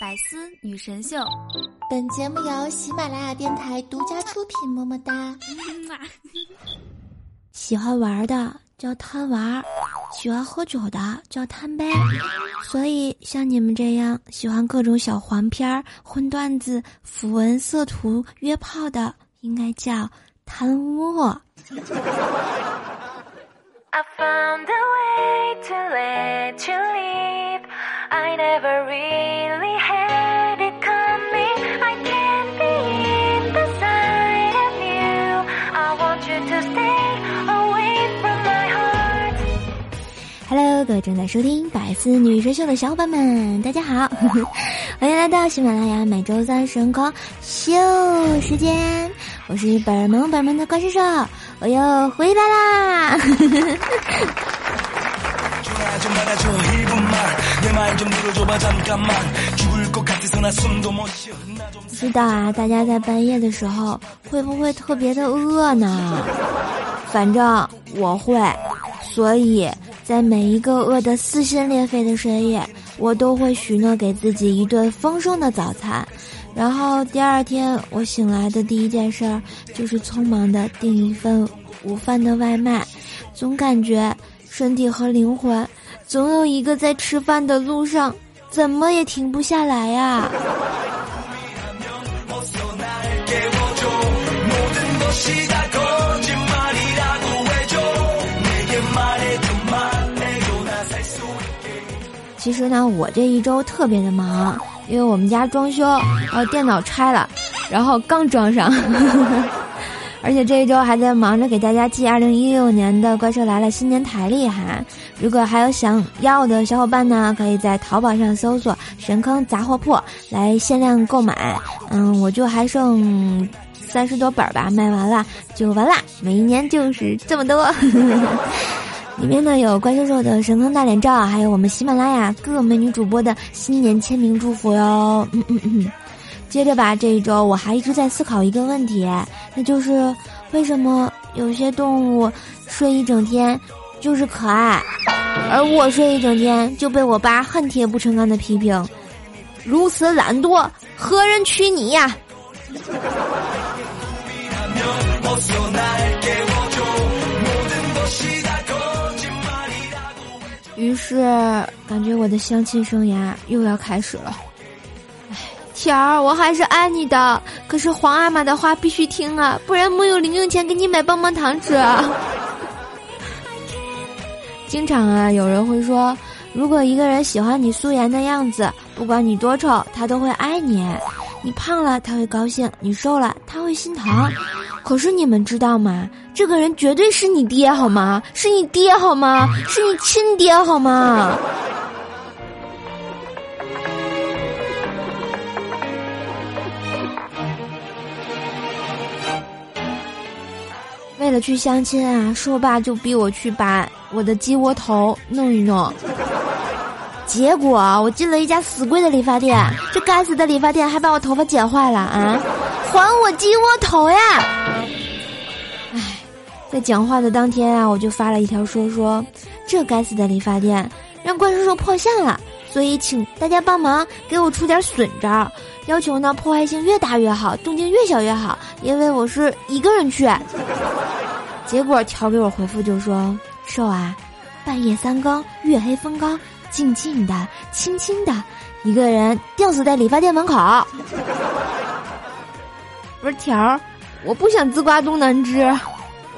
百思女神秀，本节目由喜马拉雅电台独家出品。么么哒！喜欢玩的叫贪玩，喜欢喝酒的叫贪杯。所以像你们这样喜欢各种小黄片、荤段子、符文、色图、约炮的，应该叫贪污。Hello，各正在收听《百思女神秀》的小伙伴们，大家好，欢迎来到喜马拉雅每周三神光秀时间，我是本萌本萌的怪兽兽，我又回来啦！不知道啊，大家在半夜的时候会不会特别的饿呢？反正我会，所以。在每一个饿得撕心裂肺的深夜，我都会许诺给自己一顿丰盛的早餐，然后第二天我醒来的第一件事儿就是匆忙的订一份午饭的外卖，总感觉身体和灵魂总有一个在吃饭的路上，怎么也停不下来呀。其实呢，我这一周特别的忙，因为我们家装修，然后电脑拆了，然后刚装上，而且这一周还在忙着给大家寄二零一六年的《怪兽来了》新年台历哈。如果还有想要的小伙伴呢，可以在淘宝上搜索“神坑杂货铺”来限量购买。嗯，我就还剩三十多本吧，卖完了就完啦。每一年就是这么多。里面呢有怪兽兽的神坑大脸照，还有我们喜马拉雅各美女主播的新年签名祝福哟。嗯嗯嗯。接着吧，这一周我还一直在思考一个问题，那就是为什么有些动物睡一整天就是可爱，而我睡一整天就被我爸恨铁不成钢的批评，如此懒惰，何人娶你呀？于是感觉我的相亲生涯又要开始了。哎，条儿，我还是爱你的，可是皇阿玛的话必须听啊，不然没有零用钱给你买棒棒糖吃。经常啊，有人会说，如果一个人喜欢你素颜的样子，不管你多丑，他都会爱你。你胖了他会高兴，你瘦了他会心疼。可是你们知道吗？这个人绝对是你爹好吗？是你爹好吗？是你亲爹好吗？为了去相亲啊，说爸就逼我去把我的鸡窝头弄一弄。结果我进了一家死贵的理发店，这该死的理发店还把我头发剪坏了啊！还我鸡窝头呀！唉，在讲话的当天啊，我就发了一条说说，这该死的理发店让怪叔叔破相了，所以请大家帮忙给我出点损招，要求呢破坏性越大越好，动静越小越好，因为我是一个人去。结果条给我回复就说：“瘦啊，半夜三更，月黑风高。”静静的，轻轻的，一个人吊死在理发店门口。不是条儿，我不想自挂东南枝，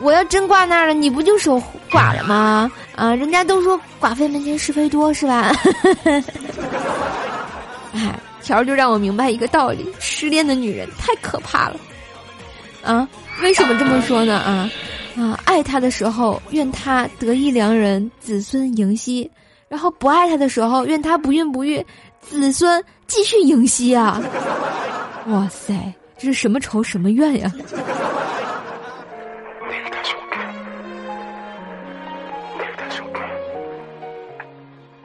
我要真挂那儿了，你不就守寡了吗？啊，人家都说寡妇门前是非多，是吧？哎，条儿就让我明白一个道理：失恋的女人太可怕了。啊，为什么这么说呢？啊啊，爱他的时候，愿他得意良人，子孙迎息。然后不爱他的时候，愿他不孕不育，子孙继续迎息啊！哇塞，这是什么仇什么怨呀？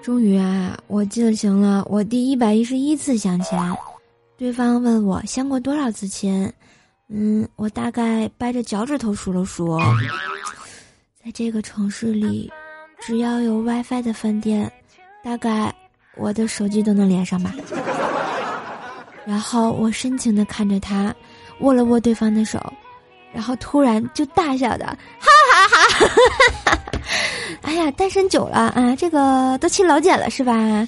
终于啊，我进行了我第一百一十一次相亲，对方问我相过多少次亲，嗯，我大概掰着脚趾头数了数，在这个城市里。只要有 WiFi 的饭店，大概我的手机都能连上吧。然后我深情的看着他，握了握对方的手，然后突然就大笑的哈哈哈！哎呀，单身久了啊，这个都亲老茧了是吧？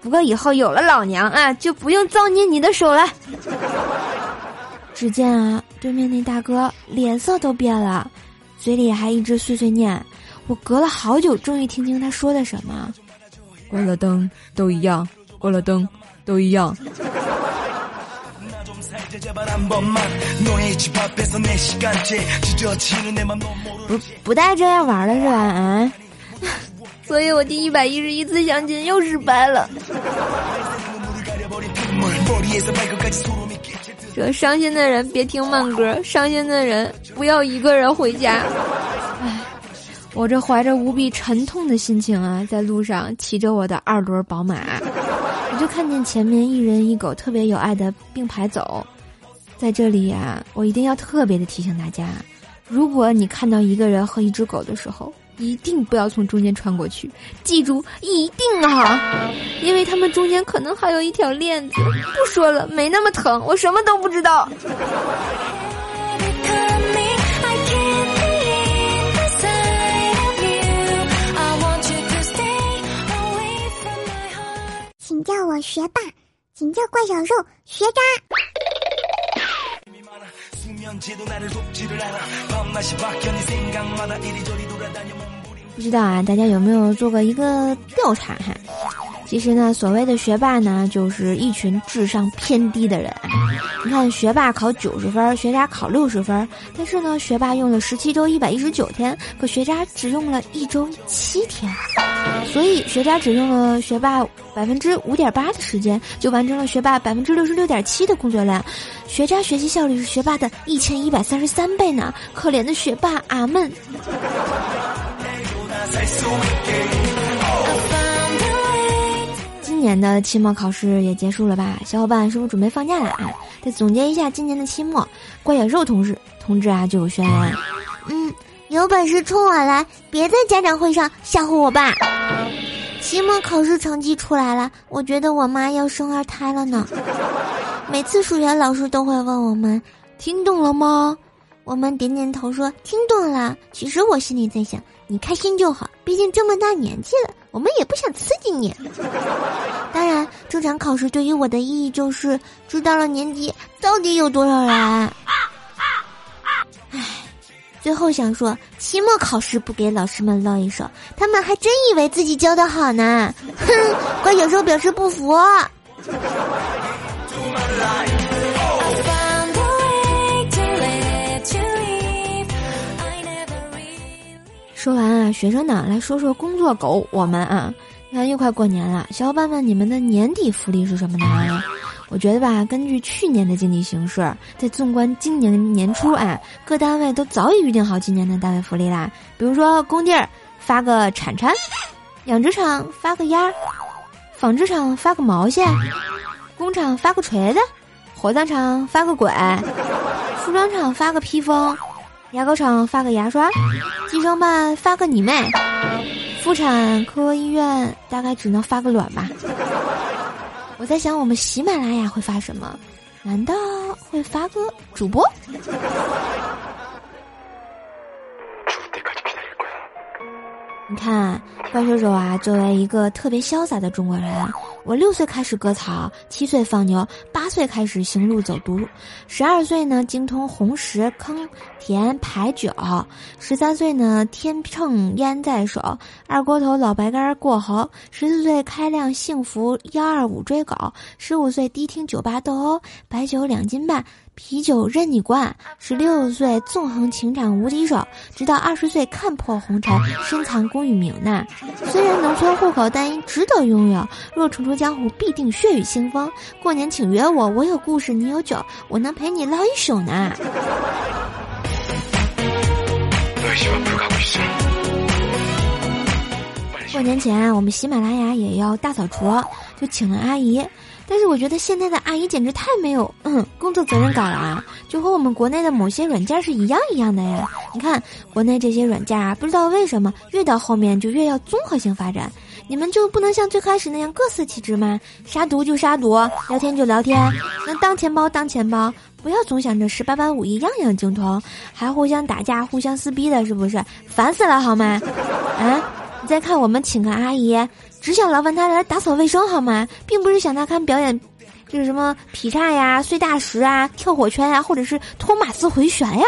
不过以后有了老娘啊，就不用造孽你的手了。只见啊，对面那大哥脸色都变了，嘴里还一直碎碎念。我隔了好久，终于听清他说的什么：关了灯都一样，关了灯都一样。不不带这样玩的是吧？啊！所以我第一百一十一次相亲又失败了。这伤心的人别听慢歌，伤心的人不要一个人回家。唉，我这怀着无比沉痛的心情啊，在路上骑着我的二轮宝马，我就看见前面一人一狗特别有爱的并排走。在这里呀，我一定要特别的提醒大家：如果你看到一个人和一只狗的时候，一定不要从中间穿过去。记住，一定啊，因为他们中间可能还有一条链子。不说了，没那么疼，我什么都不知道。叫我学霸，请叫怪小兽学渣。不知道啊，大家有没有做过一个调查哈？其实呢，所谓的学霸呢，就是一群智商偏低的人。你看，学霸考九十分，学渣考六十分，但是呢，学霸用了十七周一百一十九天，可学渣只用了一周七天，所以学渣只用了学霸百分之五点八的时间，就完成了学霸百分之六十六点七的工作量。学渣学习效率是学霸的一千一百三十三倍呢！可怜的学霸，阿门。今年的期末考试也结束了吧？小伙伴是不是准备放假了啊？再总结一下今年的期末，怪野兽同事同志啊就有宣言：嗯，有本事冲我来，别在家长会上吓唬我爸。期末考试成绩出来了，我觉得我妈要生二胎了呢。每次数学老师都会问我们听懂了吗？我们点点头说听懂了。其实我心里在想，你开心就好，毕竟这么大年纪了。我们也不想刺激你。当然，这场考试对于我的意义就是知道了年级到底有多少人。唉，最后想说，期末考试不给老师们露一手，他们还真以为自己教的好呢。哼，怪小兽表示不服。说完啊，学生党来说说工作狗。我们啊，你看又快过年了，小伙伴们，你们的年底福利是什么呢？我觉得吧，根据去年的经济形势，再纵观今年年初啊，各单位都早已预定好今年的单位福利啦。比如说工地儿发个铲铲，养殖场发个鸭，纺织厂发个毛线，工厂发个锤子，火葬场发个鬼，服装厂发个披风。牙膏厂发个牙刷，计生办发个你妹，妇产科医院大概只能发个卵吧。我在想，我们喜马拉雅会发什么？难道会发个主播？你看，怪兽兽啊，作为一个特别潇洒的中国人。我六岁开始割草，七岁放牛，八岁开始行路走读，十二岁呢精通红石坑田排九，十三岁呢天秤烟在手，二锅头老白干过喉，十四岁开辆幸福幺二五追狗，十五岁低听酒吧斗殴，白酒两斤半。啤酒任你灌，十六岁纵横情场无敌手，直到二十岁看破红尘，深藏功与名呢。虽然农村户口，但因值得拥有。若重出江湖，必定血雨腥风。过年请约我，我有故事，你有酒，我能陪你唠一宿呢。过年前啊，我们喜马拉雅也要大扫除，就请了阿姨。但是我觉得现在的阿姨简直太没有嗯工作责任感了啊！就和我们国内的某些软件是一样一样的呀。你看国内这些软件啊，不知道为什么越到后面就越要综合性发展。你们就不能像最开始那样各司其职吗？杀毒就杀毒，聊天就聊天，能当钱包当钱包，不要总想着十八般武艺样样精通，还互相打架、互相撕逼的，是不是？烦死了，好吗？啊！你再看我们请个阿姨，只想劳烦他来打扫卫生，好吗？并不是想他看表演，就是什么劈叉呀、碎大石啊、跳火圈呀，或者是托马斯回旋呀。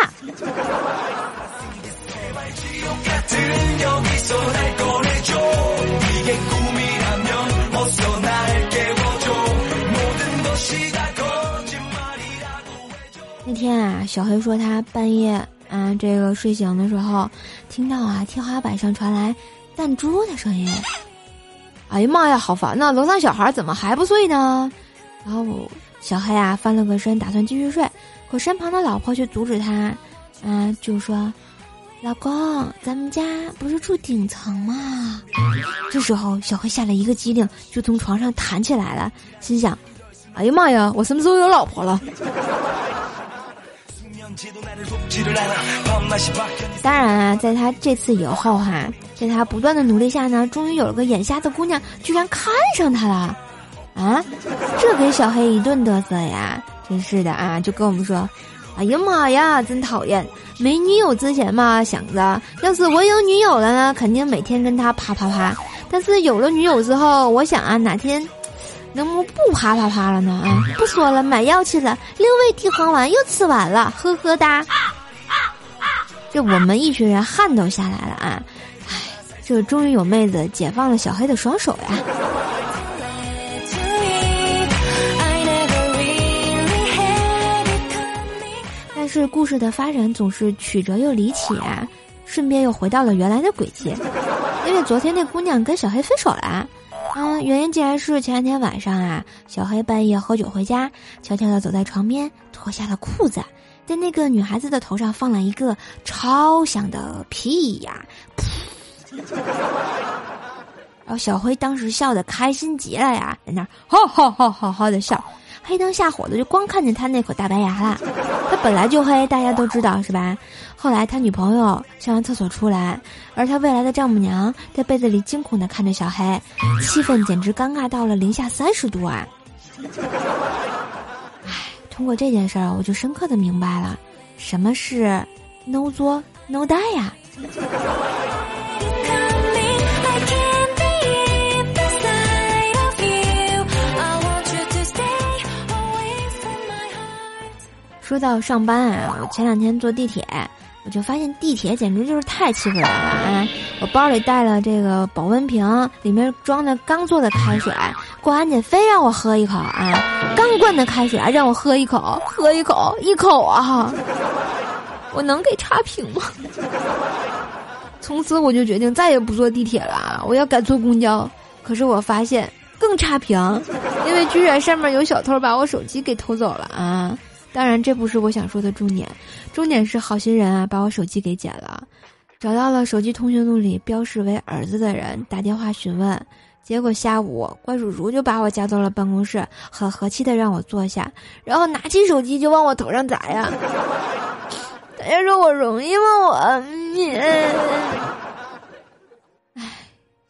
那天啊，小黑说他半夜啊，这个睡醒的时候，听到啊天花板上传来弹珠的声音。哎呀妈呀，好烦呐！楼上小孩怎么还不睡呢？然后小黑啊翻了个身，打算继续睡，可身旁的老婆却阻止他，啊就说：“老公，咱们家不是住顶层吗？”这时候小黑吓了一个机灵，就从床上弹起来了，心想：“哎呀妈呀，我什么时候有老婆了？”当然啊，在他这次以后哈，在他不断的努力下呢，终于有了个眼瞎的姑娘，居然看上他了，啊，这给小黑一顿嘚瑟呀！真是的啊，就跟我们说，哎呀妈呀，真讨厌！没女友之前嘛，想着要是我有女友了呢，肯定每天跟他啪啪啪。但是有了女友之后，我想啊，哪天。能不能不啪啪啪了呢？啊，不说了，买药去了。六味地黄丸又吃完了，呵呵哒。这我们一群人汗都下来了啊！唉，这终于有妹子解放了小黑的双手呀。但是故事的发展总是曲折又离奇啊，顺便又回到了原来的轨迹，因为昨天那姑娘跟小黑分手了。嗯，原因竟然是前两天晚上啊，小黑半夜喝酒回家，悄悄的走在床边，脱下了裤子，在那个女孩子的头上放了一个超响的屁呀！然后小黑当时笑得开心极了呀，在那儿哈哈哈哈哈的笑。黑灯瞎火的，就光看见他那口大白牙了。他本来就黑，大家都知道是吧？后来他女朋友上完厕所出来，而他未来的丈母娘在被子里惊恐的看着小黑，气氛简直尴尬到了零下三十度啊！唉，通过这件事儿，我就深刻的明白了，什么是 no 作 no die 呀。说到上班啊，我前两天坐地铁，我就发现地铁简直就是太欺负人了啊！我包里带了这个保温瓶，里面装的刚做的开水，过安检非让我喝一口啊！刚灌的开水啊，让我喝一口，喝一口，一口啊！我能给差评吗？从此我就决定再也不坐地铁了，我要改坐公交。可是我发现更差评，因为居然上面有小偷把我手机给偷走了啊！当然，这不是我想说的重点，重点是好心人啊，把我手机给捡了，找到了手机通讯录里标示为儿子的人，打电话询问，结果下午怪叔叔就把我叫到了办公室，很和气的让我坐下，然后拿起手机就往我头上砸呀。大家说我容易吗？我，你，唉，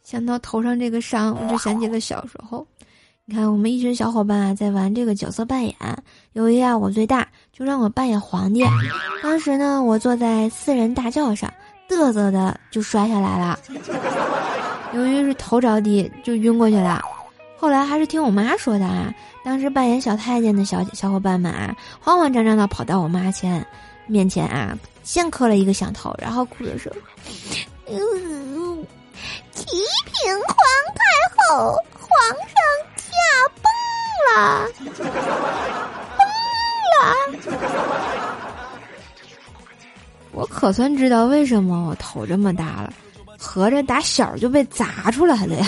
想到头上这个伤，我就想起了小时候。你看，我们一群小伙伴啊，在玩这个角色扮演。由于啊，我最大，就让我扮演皇帝。当时呢，我坐在四人大轿上，嘚瑟的就摔下来了。由于是头着地，就晕过去了。后来还是听我妈说的啊，当时扮演小太监的小小伙伴们啊，慌慌张张的跑到我妈前面前啊，先磕了一个响头，然后哭着说：“嗯，启禀皇太后，皇上。”啊，疯了！我可算知道为什么我头这么大了，合着打小就被砸出来了呀！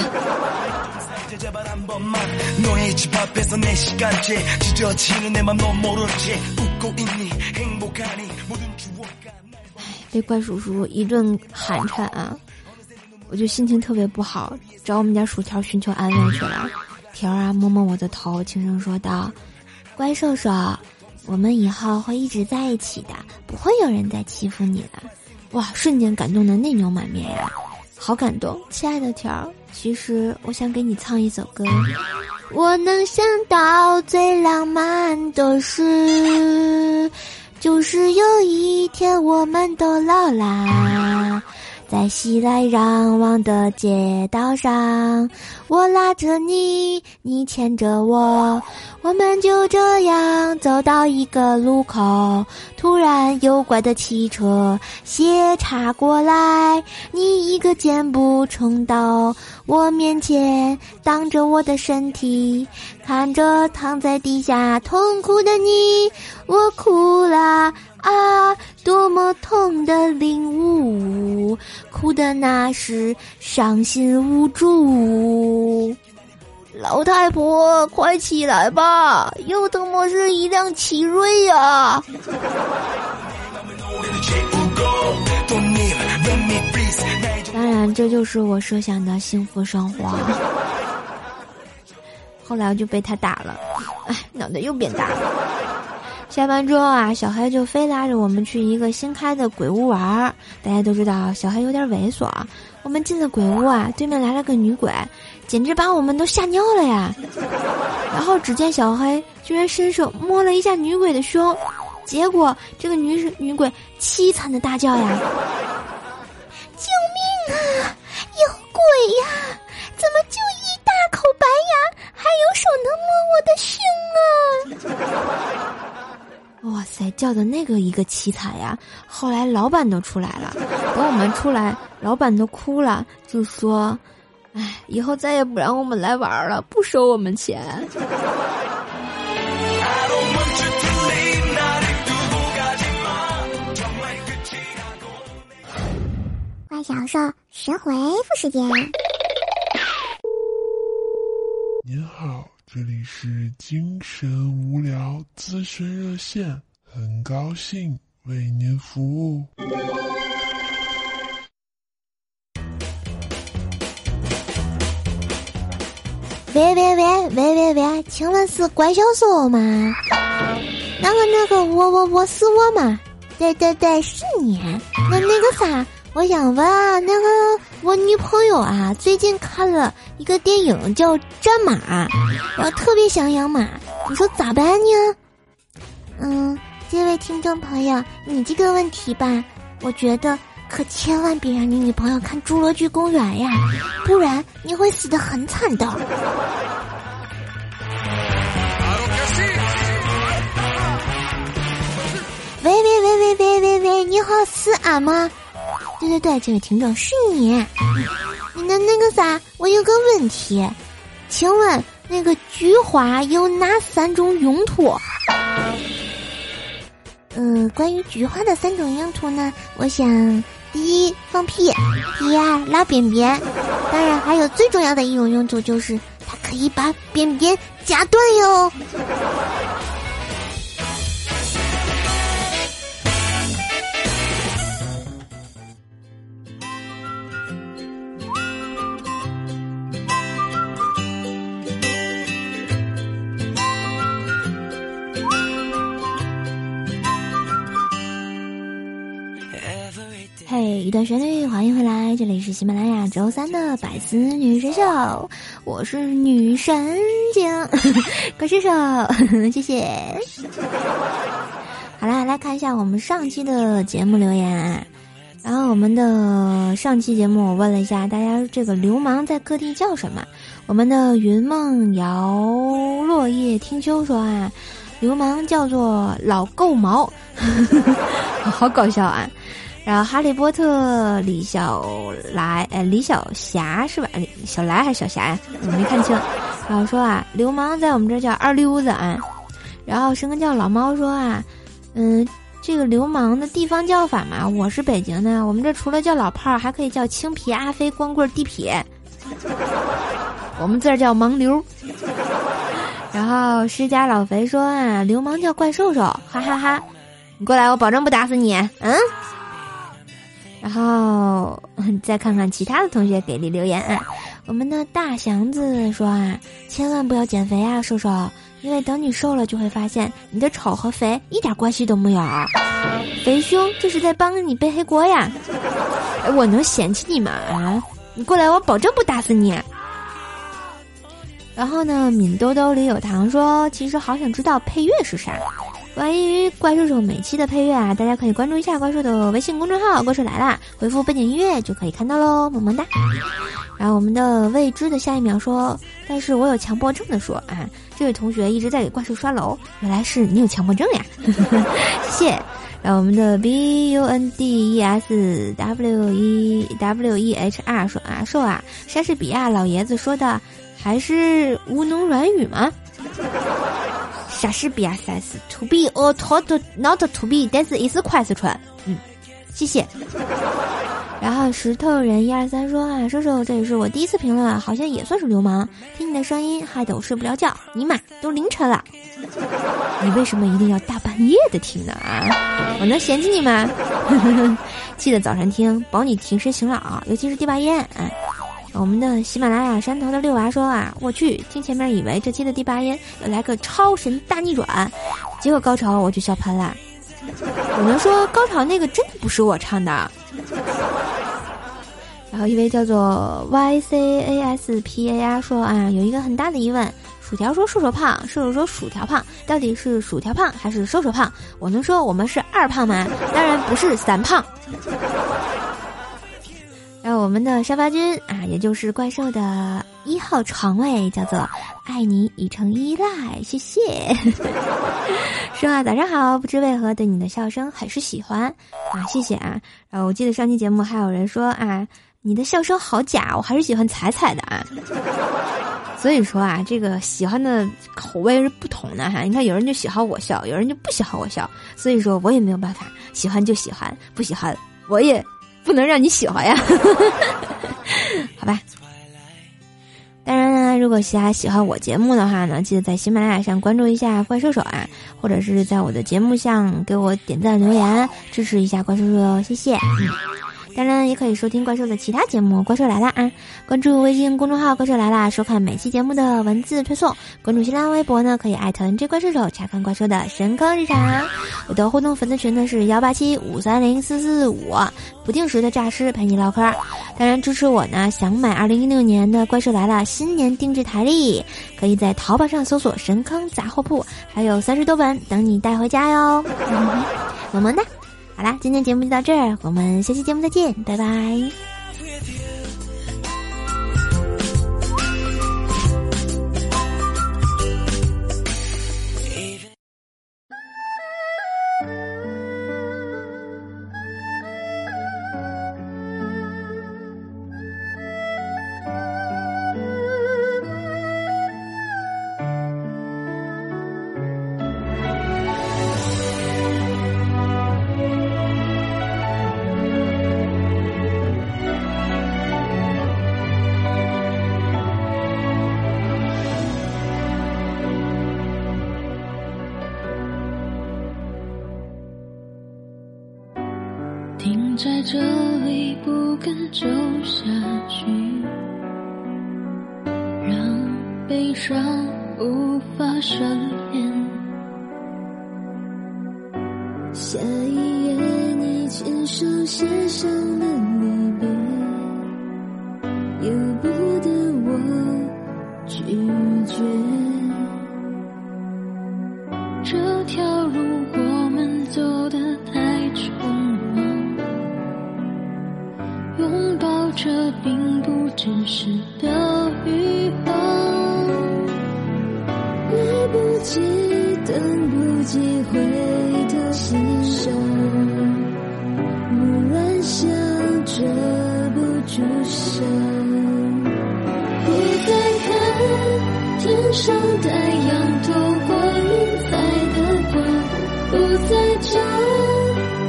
被怪叔叔一顿寒碜啊，我就心情特别不好，找我们家薯条寻求安慰去了。条儿啊，摸摸我的头，轻声说道：“乖兽兽，我们以后会一直在一起的，不会有人再欺负你了。”哇，瞬间感动的泪流满面呀，好感动，亲爱的条儿。其实我想给你唱一首歌。我能想到最浪漫的事，就是有一天我们都老啦。在熙来攘往的街道上，我拉着你，你牵着我，我们就这样走到一个路口。突然，有怪的汽车斜插过来，你一个箭步冲到我面前，挡着我的身体，看着躺在地下痛苦的你，我哭了。啊，多么痛的领悟，哭的那是伤心无助。老太婆，快起来吧，又他妈是一辆奇瑞呀！当然，这就是我设想的幸福生活。后来我就被他打了，哎，脑袋又变大了。下班之后啊，小黑就非拉着我们去一个新开的鬼屋玩儿。大家都知道小黑有点猥琐，我们进了鬼屋啊，对面来了个女鬼，简直把我们都吓尿了呀！然后只见小黑居然伸手摸了一下女鬼的胸，结果这个女女鬼凄惨的大叫呀：“救命啊！有鬼呀！怎么就一大口白牙，还有手能摸我的胸啊？”哇塞，叫的那个一个凄惨呀！后来老板都出来了，等我们出来，老板都哭了，就说：“哎，以后再也不让我们来玩了，不收我们钱。”怪小兽神回复时间。您好。这里是精神无聊咨询热线，很高兴为您服务。喂喂喂喂喂喂，请问是怪小说吗？那个那个，我我我是我吗？对对对，是你。那那个啥。我想问啊，那个我女朋友啊，最近看了一个电影叫《战马》，然后特别想养马，你说咋办呢？嗯，这位听众朋友，你这个问题吧，我觉得可千万别让你女朋友看《侏罗纪公园》呀，不然你会死的很惨的。喂喂喂喂喂喂喂，你好，是俺吗？对对对，这位听众是你。那那个啥，我有个问题，请问那个菊花有哪三种用途？呃，关于菊花的三种用途呢，我想，第一放屁，第二拉便便，当然还有最重要的一种用途就是它可以把便便夹断哟。旋律，欢迎回来，这里是喜马拉雅周三的百思女神秀，我是女神经，快射手，谢谢。好啦，来看一下我们上期的节目留言。然后我们的上期节目，我问了一下大家，这个流氓在各地叫什么？我们的云梦摇落叶听秋说啊，流氓叫做老够毛，好搞笑啊。然后哈利波特李小来，哎，李小霞是吧？小来还是小霞呀？我没看清。然后说啊，流氓在我们这叫二溜子啊。然后生个叫老猫说啊，嗯，这个流氓的地方叫法嘛，我是北京的，我们这除了叫老炮儿，还可以叫青皮、阿飞、光棍、地痞。我们这儿叫盲流。然后施家老肥说啊，流氓叫怪兽兽，哈哈哈！你过来，我保证不打死你。嗯。然后再看看其他的同学给力留言啊！我们的大祥子说啊，千万不要减肥啊，瘦瘦，因为等你瘦了就会发现你的丑和肥一点关系都没有。肥兄就是在帮你背黑锅呀！我能嫌弃你吗？啊，你过来，我保证不打死你。然后呢，敏兜兜里有糖说，其实好想知道配乐是啥。关于怪兽手每期的配乐啊，大家可以关注一下怪兽的微信公众号“怪兽来啦”，回复背景音乐就可以看到喽，么么哒。然后我们的未知的下一秒说，但是我有强迫症的说啊，这位同学一直在给怪兽刷楼，原来是你有强迫症呀，谢谢。然后我们的 b u n d e s w e w e h r 说啊，说啊，莎士比亚老爷子说的还是吴侬软语吗？莎士比亚 says to be or to not to be，但是 is question。嗯，谢谢。然后石头人一二三说啊，叔叔，这也是我第一次评论，好像也算是流氓。听你的声音害得我睡不着觉，尼玛，都凌晨了，你为什么一定要大半夜的听呢？啊，我能嫌弃你吗？记得早晨听，保你平时醒老，尤其是第八烟。啊。我们的喜马拉雅山头的六娃说啊，我去听前面以为这期的第八音要来个超神大逆转，结果高潮我就笑喷了。我能说高潮那个真的不是我唱的。然后一位叫做 Y C A S P A R 说啊，有一个很大的疑问：薯条说瘦瘦胖，瘦瘦说薯条胖，到底是薯条胖还是瘦瘦胖？我能说我们是二胖吗？当然不是三胖。让我们的沙发君啊，也就是怪兽的一号床位，叫做“爱你已成依赖”，谢谢。说啊，早上好，不知为何对你的笑声很是喜欢啊，谢谢啊。然后我记得上期节目还有人说啊，你的笑声好假，我还是喜欢彩彩的啊。所以说啊，这个喜欢的口味是不同的哈。你看，有人就喜欢我笑，有人就不喜欢我笑，所以说我也没有办法，喜欢就喜欢，不喜欢我也。不能让你喜欢呀，好吧。当然呢，如果大家喜欢我节目的话呢，记得在喜马拉雅上关注一下怪兽手啊，或者是在我的节目上给我点赞留言，支持一下怪兽手哟，谢谢。当然也可以收听怪兽的其他节目，怪兽来了啊！关注微信公众号“怪兽来了”，收看每期节目的文字推送。关注新浪微博呢，可以艾特 NJ 怪兽手查看怪兽的神坑日常。我的互动粉丝群呢是幺八七五三零四四五，不定时的诈尸陪你唠嗑。当然支持我呢，想买二零一六年的怪兽来了新年定制台历，可以在淘宝上搜索“神坑杂货铺”，还有三十多本等你带回家哟。么么哒。好啦，今天节目就到这儿，我们下期节目再见，拜拜。在这里不敢走下去，让悲伤无法上演。下一页，你亲手写上的木兰香遮不住伤，不再看天上太阳透过云彩的光，不再找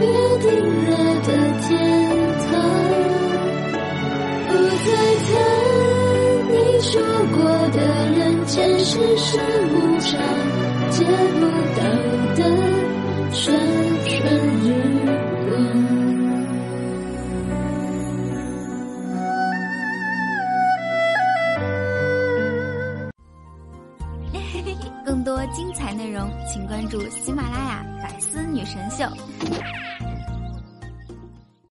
约定了的天堂。不再看你说过的人间世事无常，借不到的串串日